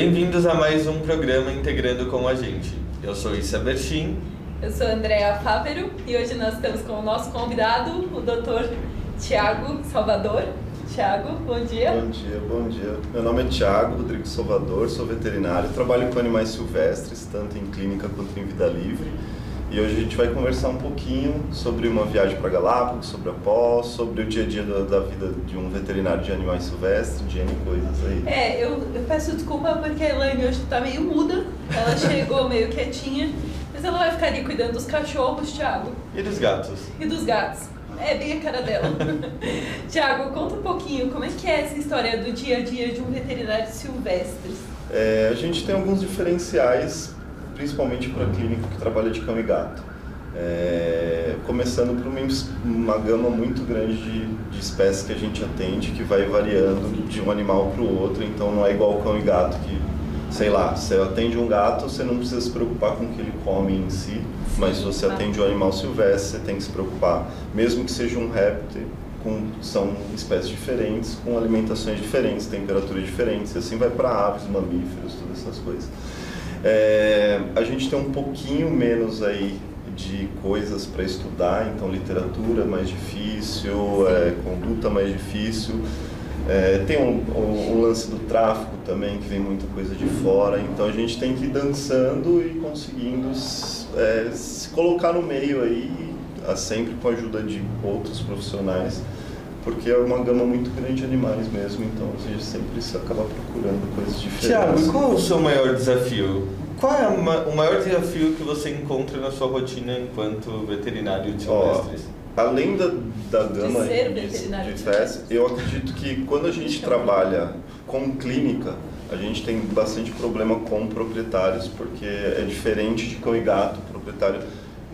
Bem-vindos a mais um programa Integrando com a Gente. Eu sou Issa Bertin. Eu sou Andréa Fávero e hoje nós estamos com o nosso convidado, o Dr. Tiago Salvador. Tiago, bom dia. Bom dia, bom dia. Meu nome é Tiago Rodrigo Salvador, sou veterinário, trabalho com animais silvestres, tanto em clínica quanto em vida livre. E hoje a gente vai conversar um pouquinho sobre uma viagem para Galápagos, sobre a pós, sobre o dia a dia da, da, vida de um veterinário de animais silvestres, de N coisas aí. É, eu, eu peço desculpa porque a Elaine hoje está meio muda, ela chegou meio quietinha, mas ela vai ficar ali cuidando dos cachorros, Thiago. E dos gatos. E dos gatos. É bem a cara dela. Tiago, conta um pouquinho como é que é essa história do dia a dia de um veterinário silvestre. É, a gente tem alguns diferenciais principalmente para clínico que trabalha de cão e gato. É, começando por uma, uma gama muito grande de, de espécies que a gente atende, que vai variando de um animal para o outro, então não é igual cão e gato que, sei lá, você atende um gato, você não precisa se preocupar com o que ele come em si, mas se você atende um animal silvestre, você tem que se preocupar, mesmo que seja um réptil, com, são espécies diferentes, com alimentações diferentes, temperaturas diferentes, e assim vai para aves, mamíferos, todas essas coisas. É, a gente tem um pouquinho menos aí de coisas para estudar, então literatura mais difícil, é, conduta mais difícil. É, tem um, um, um, lance do tráfico também, que vem muita coisa de fora, então a gente tem que ir dançando e conseguindo é, se colocar no meio aí, sempre com a ajuda de outros profissionais porque é uma gama muito grande de animais mesmo, então a gente sempre se acaba procurando coisas diferentes. Tiago, qual é o seu maior desafio? Qual é o maior desafio que você encontra na sua rotina enquanto veterinário de silvestres? além da, da gama de, de, de festas, eu acredito que quando a gente trabalha com clínica, a gente tem bastante problema com proprietários, porque é diferente de cão e gato. O proprietário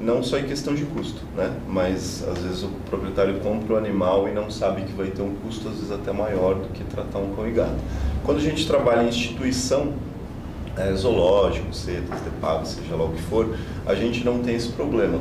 não só em questão de custo, né? mas às vezes o proprietário compra o animal e não sabe que vai ter um custo às vezes até maior do que tratar um cão e gato. Quando a gente trabalha em instituição, é, zoológico, setas, DEPAB, seja lá o que for, a gente não tem esse problema.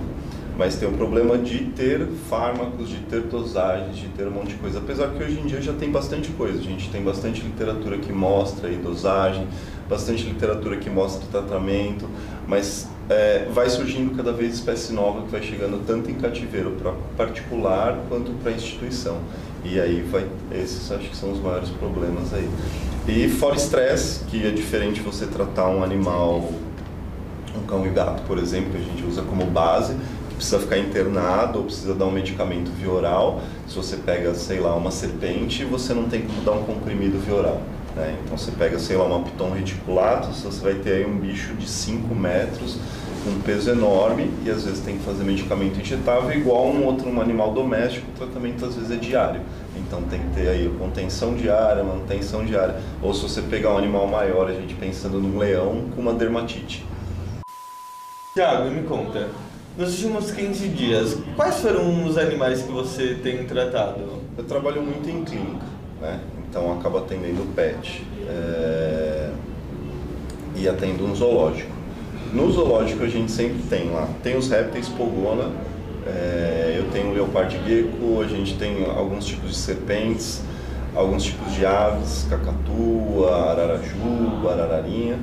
Mas tem o problema de ter fármacos, de ter dosagens, de ter um monte de coisa. Apesar que hoje em dia já tem bastante coisa. A gente tem bastante literatura que mostra aí dosagem, bastante literatura que mostra tratamento, mas é, vai surgindo cada vez espécie nova que vai chegando tanto em cativeiro para particular quanto para instituição. E aí vai, esses acho que são os maiores problemas aí. E fora estresse, que é diferente você tratar um animal, um cão e gato, por exemplo, que a gente usa como base, precisa ficar internado ou precisa dar um medicamento via oral. Se você pega, sei lá, uma serpente, você não tem como dar um comprimido via oral. Né? Então você pega, sei lá, uma piton reticulatus, você vai ter aí um bicho de 5 metros, com um peso enorme, e às vezes tem que fazer medicamento injetável, igual um outro um animal doméstico, o tratamento às vezes é diário. Então tem que ter aí contenção diária, manutenção diária. Ou se você pegar um animal maior, a gente pensando num leão com uma dermatite. Tiago, me conta, nos últimos 15 dias, quais foram os animais que você tem tratado? Eu trabalho muito em clínica, né? então acaba atendendo pet é, e atendo um zoológico. No zoológico a gente sempre tem lá, tem os répteis pogona, é, eu tenho leopardo gecko, a gente tem alguns tipos de serpentes, alguns tipos de aves, cacatua, araraju, arararinha.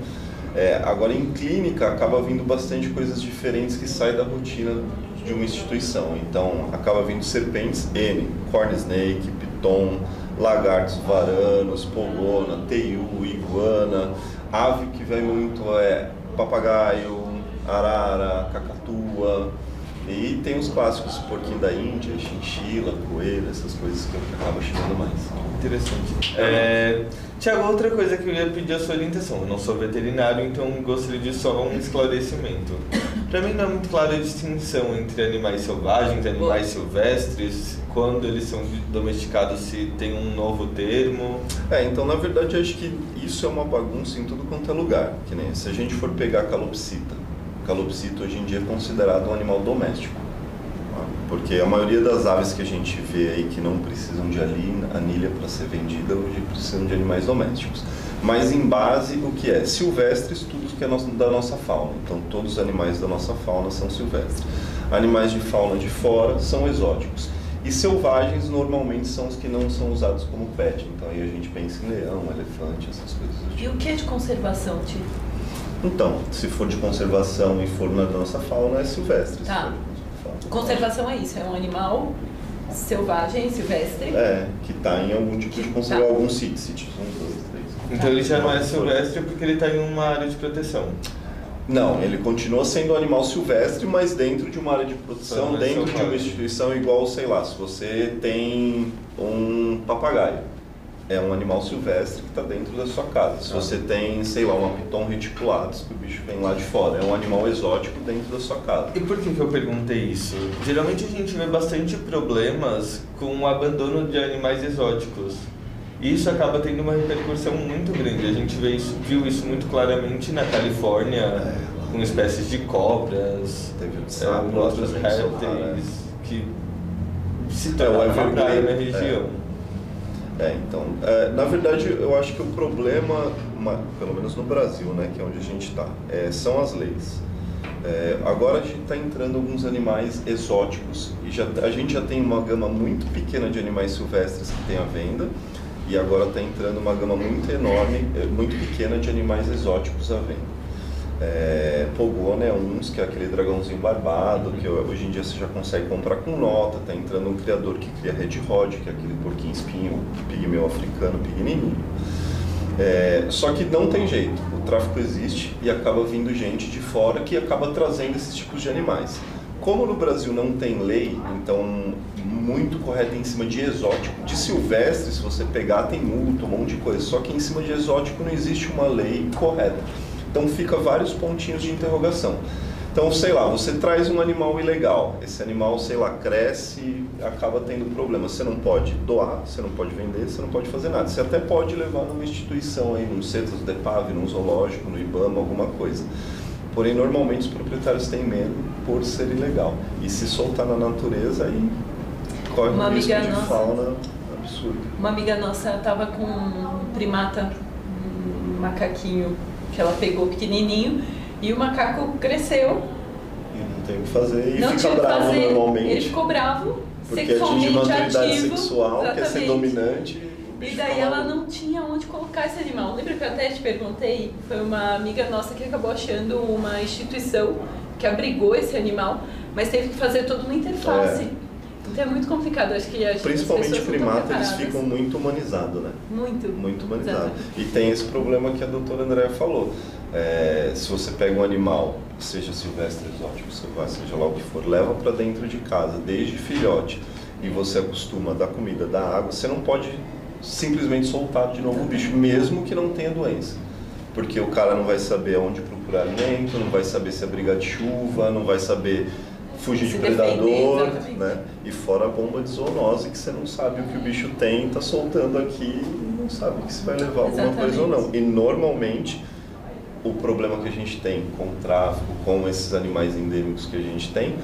É, agora em clínica acaba vindo bastante coisas diferentes que saem da rotina de uma instituição. Então acaba vindo serpentes N, corn snake, piton, lagartos, varanos, polona, teiu, iguana, ave que vem muito é papagaio, arara, cacatua, e tem os clássicos, porquinho da Índia, chinchila, coelho, essas coisas que acaba chegando mais. Interessante. É, Tiago, outra coisa que eu ia pedir a sua orientação. Eu não sou veterinário, então gostaria de só um esclarecimento. Para mim não é muito clara a distinção entre animais selvagens e animais silvestres, quando eles são domesticados, se tem um novo termo. É, então na verdade eu acho que isso é uma bagunça em tudo quanto é lugar. Que nem se a gente for pegar a calopsita, calopsita hoje em dia é considerado um animal doméstico. Tá? Porque a maioria das aves que a gente vê aí que não precisam de anilha para ser vendida, precisam de animais domésticos. Mas em base, o que é? Silvestres, tudo que é da nossa fauna. Então todos os animais da nossa fauna são silvestres. Animais de fauna de fora são exóticos. E selvagens normalmente são os que não são usados como pet. Então aí a gente pensa em leão, elefante, essas coisas. E o que é de conservação, Tito? Então, se for de conservação e for na nossa fauna, é silvestre. Tá. Conservação é isso, é um animal selvagem, silvestre. É, que está em algum tipo de conservação, tá. algum sítio, sítio são dois, três. Então ele já não é silvestre porque ele está em uma área de proteção. Não, ele continua sendo um animal silvestre, mas dentro de uma área de proteção, dentro de uma instituição igual, sei lá, se você tem um papagaio, é um animal silvestre que está dentro da sua casa. Se ah. você tem, sei lá, um piton reticulatus, que o bicho vem lá de fora, é um animal exótico dentro da sua casa. E por que, que eu perguntei isso? Geralmente a gente vê bastante problemas com o abandono de animais exóticos. E isso acaba tendo uma repercussão muito grande. A gente vê isso, viu isso muito claramente na Califórnia, é, com espécies de cobras, teve é, outros répteis que se tornaram é, praia na região. É, é então, é, na verdade, eu acho que o problema, pelo menos no Brasil, né, que é onde a gente está, é, são as leis. É, agora a gente está entrando alguns animais exóticos e já, a gente já tem uma gama muito pequena de animais silvestres que tem à venda e agora está entrando uma gama muito enorme, eh, muito pequena de animais exóticos à venda. É, Pogona é um, que é aquele dragãozinho barbado, que hoje em dia você já consegue comprar com nota. Está entrando um criador que cria Red Rod, que é aquele porquinho espinho, pigmeu africano pequenininho. É, só que não tem jeito, o tráfico existe e acaba vindo gente de fora que acaba trazendo esses tipos de animais. Como no Brasil não tem lei, então muito correta em cima de exótico. De silvestre, se você pegar, tem multa, um monte de coisa. Só que em cima de exótico não existe uma lei correta. Então fica vários pontinhos de interrogação. Então, sei lá, você traz um animal ilegal, esse animal, sei lá, cresce, acaba tendo problema. Você não pode doar, você não pode vender, você não pode fazer nada. Você até pode levar numa instituição aí, num centro de DEPAV, num zoológico, no IBAMA, alguma coisa. Porém, normalmente os proprietários têm medo por ser ilegal. E se soltar na natureza, aí corre uma um risco de nossa, fauna absurdo. Uma amiga nossa estava com um primata, um macaquinho que ela pegou pequenininho e o macaco cresceu. E não tem o que fazer e não fica bravo fazer. normalmente. Ele ficou bravo, porque sexualmente atinge maturidade ativo, sexual, exatamente. quer ser dominante. E daí ela não tinha onde colocar esse animal. Lembra que eu até te perguntei? Foi uma amiga nossa que acabou achando uma instituição que abrigou esse animal, mas teve que fazer toda uma interface. É. Então é muito complicado, acho que as Principalmente primata, eles ficam muito humanizados, né? Muito. Muito humanizados. E tem esse problema que a doutora Andréa falou. É, se você pega um animal, seja silvestre, exótico, seja lá o que for, leva para dentro de casa, desde filhote, e você acostuma a dar comida, dar água, você não pode simplesmente soltar de novo o bicho, mesmo que não tenha doença. Porque o cara não vai saber onde procurar alimento, não vai saber se abrigar de chuva, não vai saber fugir de predador, né? E fora a bomba de zoonose que você não sabe o que o bicho tem, está soltando aqui e não sabe que se vai levar alguma Exatamente. coisa ou não. E normalmente o problema que a gente tem com o tráfico, com esses animais endêmicos que a gente tem,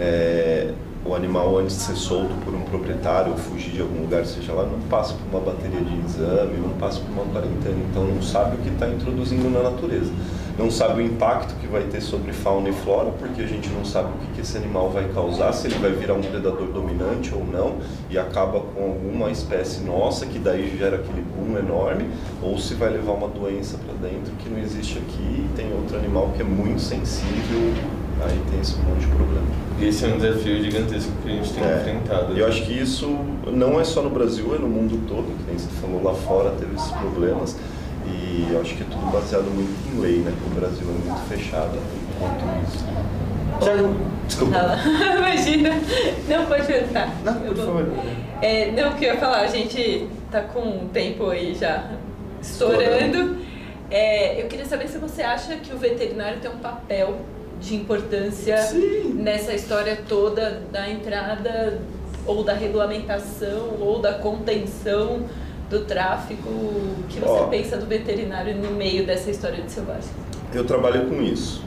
é, o animal antes de ser solto por um proprietário ou fugir de algum lugar, seja lá, não passa por uma bateria de exame, não passa por uma quarentena, então não sabe o que está introduzindo na natureza não sabe o impacto que vai ter sobre fauna e flora, porque a gente não sabe o que, que esse animal vai causar, se ele vai virar um predador dominante ou não, e acaba com alguma espécie nossa, que daí gera aquele boom enorme, ou se vai levar uma doença para dentro que não existe aqui, e tem outro animal que é muito sensível, aí tem esse monte de problema. Esse é um desafio gigantesco que a gente tem é, enfrentado. Eu acho que isso não é só no Brasil, é no mundo todo, que nem você falou lá fora, teve esses problemas. E eu acho que é tudo baseado muito em lei, né? Porque o Brasil é muito fechado quanto isso. Tiago, desculpa. Imagina. Não, pode perguntar. Não, por favor. É, não, o que eu ia falar, a gente tá com o tempo aí já estourando. É, eu queria saber se você acha que o veterinário tem um papel de importância Sim. nessa história toda da entrada ou da regulamentação ou da contenção do tráfico, o que você Ó, pensa do veterinário no meio dessa história de selvagem? Eu trabalho com isso.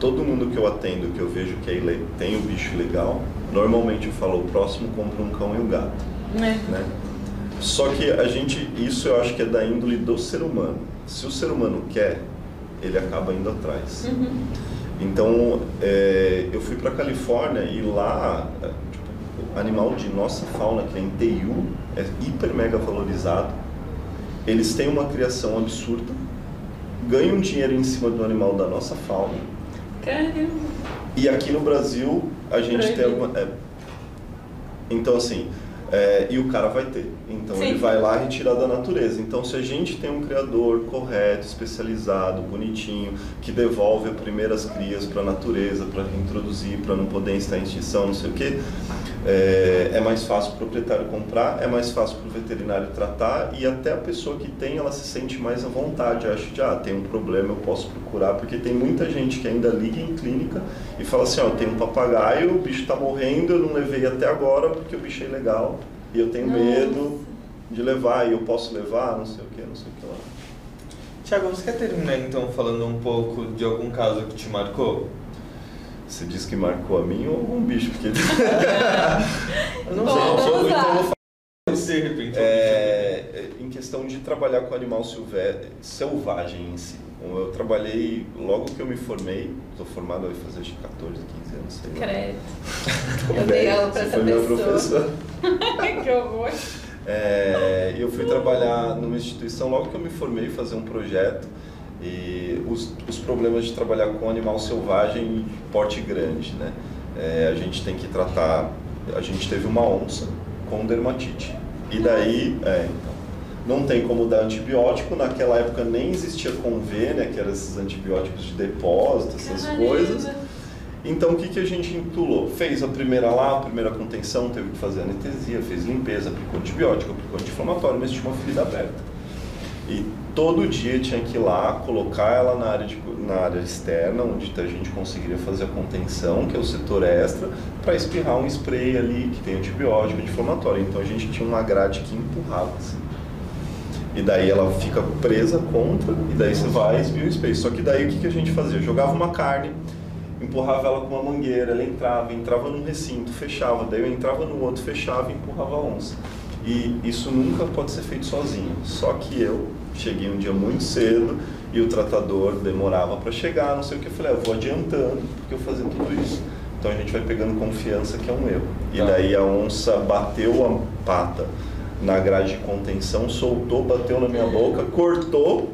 Todo mundo que eu atendo, que eu vejo que é tem o bicho legal, normalmente eu falo, o próximo compra um cão e um gato. É. Né? Só que a gente, isso eu acho que é da índole do ser humano. Se o ser humano quer, ele acaba indo atrás. Uhum. Então, é, eu fui para Califórnia e lá, animal de nossa fauna, que é em TU, é hiper mega valorizado. Eles têm uma criação absurda, ganham dinheiro em cima do animal da nossa fauna. Caramba. E aqui no Brasil a gente Proibido. tem alguma. É, então assim, é, e o cara vai ter. Então Sim. ele vai lá retirar da natureza. Então se a gente tem um criador correto, especializado, bonitinho, que devolve as primeiras crias para a natureza, para reintroduzir, para não poder estar em extinção, não sei o quê, é, é mais fácil para o proprietário comprar, é mais fácil para o veterinário tratar e até a pessoa que tem, ela se sente mais à vontade, acha de, ah, tem um problema, eu posso procurar, porque tem muita gente que ainda liga em clínica e fala assim, ó, eu tenho um papagaio, o bicho está morrendo, eu não levei até agora porque o bicho é ilegal e eu tenho Nossa. medo de levar e eu posso levar, não sei o que, não sei o que lá. Tiago, você quer terminar então falando um pouco de algum caso que te marcou? Você disse que marcou a mim ou algum bicho? Porque... eu não Bom, sei, eu vou, então vou falar de repente. É, em questão de trabalhar com animal silvestre, selvagem em si. Eu trabalhei logo que eu me formei, estou formado vai fazer acho 14, 15 anos, sei lá. Credo. eu dei aula para essa pessoa. que horror. É, eu fui trabalhar numa instituição logo que eu me formei, fazer um projeto e os, os problemas de trabalhar com animal selvagem de porte grande, né? É, a gente tem que tratar, a gente teve uma onça com dermatite. E daí, é, então, não tem como dar antibiótico, naquela época nem existia Convê, né, que eram esses antibióticos de depósito, essas Caramba. coisas. Então o que, que a gente intulou? Fez a primeira lá, a primeira contenção, teve que fazer anestesia, fez limpeza, aplicou antibiótico, aplicou anti-inflamatório, mas tinha uma ferida aberta. E todo dia tinha que ir lá, colocar ela na área, de, na área externa, onde a gente conseguiria fazer a contenção, que é o setor extra, para espirrar um spray ali que tem antibiótico, anti-inflamatório. Então a gente tinha uma grade que empurrava assim. E daí ela fica presa contra, e daí você vai e espirra o spray. Só que daí o que, que a gente fazia? jogava uma carne, empurrava ela com uma mangueira, ela entrava, entrava num recinto, fechava, daí eu entrava no outro, fechava e empurrava a onça. E isso nunca pode ser feito sozinho. Só que eu cheguei um dia muito cedo e o tratador demorava para chegar, não sei o que. Eu falei, ah, eu vou adiantando porque eu fazia tudo isso. Então a gente vai pegando confiança que é um erro. E tá. daí a onça bateu a pata na grade de contenção, soltou, bateu na minha boca, cortou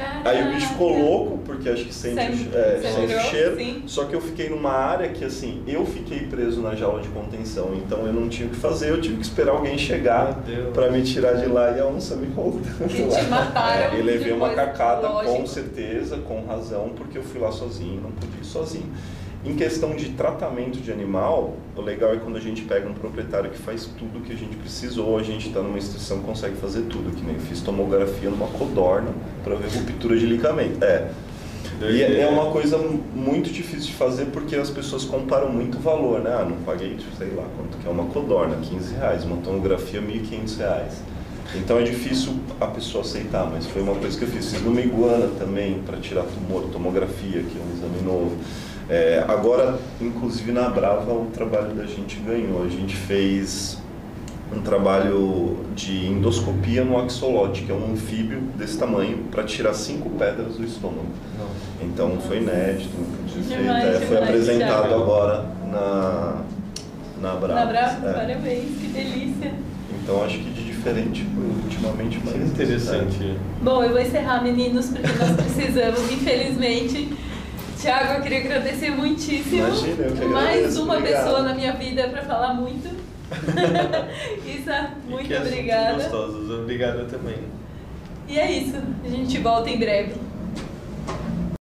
Caraca. Aí o bicho ficou louco, porque acho que sente, Sempre. é, sente o cheiro. Sim. Só que eu fiquei numa área que, assim, eu fiquei preso na jaula de contenção. Então eu não tinha o que fazer, eu tive que esperar alguém chegar para me tirar de lá e a onça me voltando. E te mataram. É, e levei uma cacada, lógico. com certeza, com razão, porque eu fui lá sozinho, não podia ir sozinho. Em questão de tratamento de animal, o legal é quando a gente pega um proprietário que faz tudo o que a gente precisa, ou a gente está numa instituição consegue fazer tudo, que nem eu fiz tomografia numa codorna para ver ruptura de ligamento. É. E é, é uma coisa muito difícil de fazer porque as pessoas comparam muito valor, né? Ah, não paguei, sei lá, quanto que é uma codorna, 15 reais, uma tomografia, 1.500 reais. Então é difícil a pessoa aceitar, mas foi uma coisa que eu fiz. Fiz numa iguana também, para tirar tumor, tomografia, que é um exame novo. É, agora, inclusive na Brava, o trabalho da gente ganhou. A gente fez um trabalho de endoscopia no axolote, que é um anfíbio desse tamanho, para tirar cinco pedras do estômago. Não. Então foi inédito, é, foi apresentado agora na, na Brava. Na Brava, é. parabéns, que delícia. Então acho que de diferente foi ultimamente mais interessante. Bom, eu vou encerrar, meninos, porque nós precisamos, infelizmente Tiago, eu queria agradecer muitíssimo. Imagina, eu que Mais uma obrigado. pessoa na minha vida para falar muito. Isa, muito e obrigada. gostosos, obrigada também. E é isso. A gente volta em breve.